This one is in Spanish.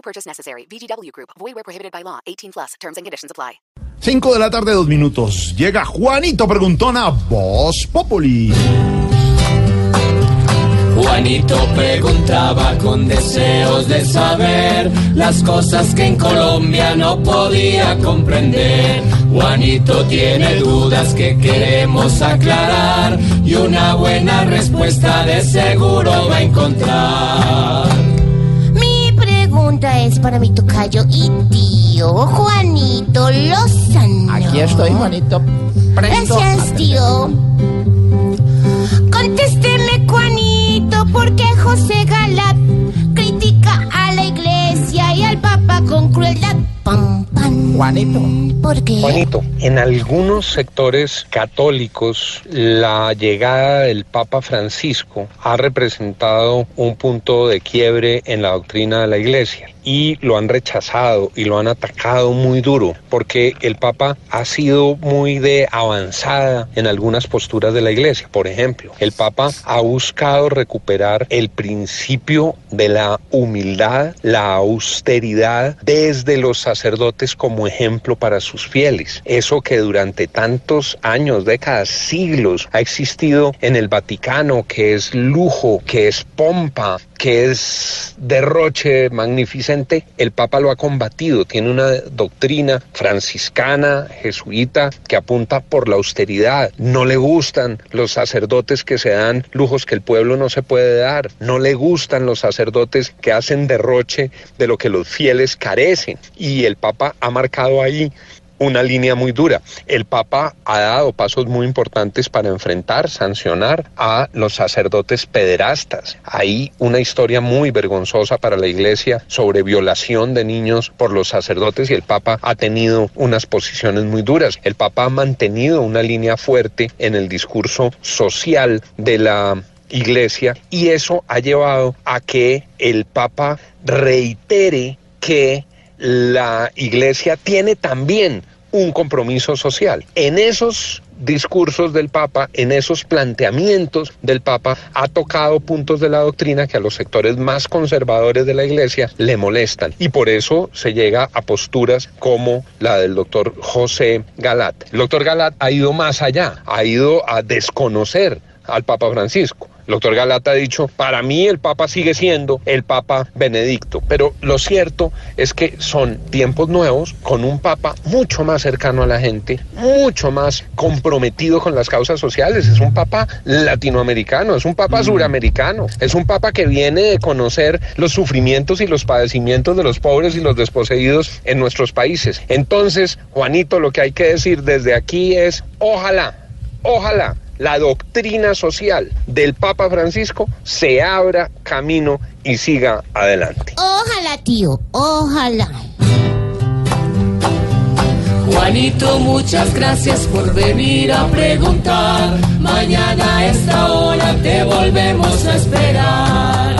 No purchase necessary. VGW Group. Void where prohibited by law. 18 plus. Terms and conditions apply. 5 de la tarde, dos minutos. Llega Juanito Preguntona, Voz Populi. Juanito preguntaba con deseos de saber las cosas que en Colombia no podía comprender. Juanito tiene dudas que queremos aclarar y una buena respuesta de seguro va a encontrar. Es para mi tocayo y tío Juanito Lozano. Aquí estoy, Juanito. Presto. Gracias, tío. Contésteme, Juanito, ¿por qué José Galat critica a la iglesia y al papa con crueldad? Pam, pam. Juanito. ¿Por qué? Juanito, en algunos sectores católicos la llegada del Papa Francisco ha representado un punto de quiebre en la doctrina de la Iglesia y lo han rechazado y lo han atacado muy duro porque el Papa ha sido muy de avanzada en algunas posturas de la Iglesia. Por ejemplo, el Papa ha buscado recuperar el principio de la humildad, la austeridad desde los sacerdotes como ejemplo para sus fieles. Eso que durante tantos años, décadas, siglos ha existido en el Vaticano, que es lujo, que es pompa, que es derroche magnificente, el Papa lo ha combatido. Tiene una doctrina franciscana, jesuita, que apunta por la austeridad. No le gustan los sacerdotes que se dan lujos que el pueblo no se puede dar. No le gustan los sacerdotes que hacen derroche de lo que los fieles carecen. Y el Papa ha marcado ahí una línea muy dura. El Papa ha dado pasos muy importantes para enfrentar, sancionar a los sacerdotes pederastas. Hay una historia muy vergonzosa para la Iglesia sobre violación de niños por los sacerdotes y el Papa ha tenido unas posiciones muy duras. El Papa ha mantenido una línea fuerte en el discurso social de la Iglesia y eso ha llevado a que el Papa reitere que la iglesia tiene también un compromiso social. En esos discursos del Papa, en esos planteamientos del Papa, ha tocado puntos de la doctrina que a los sectores más conservadores de la Iglesia le molestan. Y por eso se llega a posturas como la del doctor José Galat. El doctor Galat ha ido más allá, ha ido a desconocer al Papa Francisco. El doctor Galata ha dicho, para mí el Papa sigue siendo el Papa Benedicto, pero lo cierto es que son tiempos nuevos con un Papa mucho más cercano a la gente, mucho más comprometido con las causas sociales, es un Papa latinoamericano, es un Papa suramericano, es un Papa que viene de conocer los sufrimientos y los padecimientos de los pobres y los desposeídos en nuestros países. Entonces, Juanito, lo que hay que decir desde aquí es, ojalá, ojalá la doctrina social del Papa Francisco se abra camino y siga adelante. Ojalá, tío, ojalá. Juanito, muchas gracias por venir a preguntar. Mañana a esta hora te volvemos a esperar.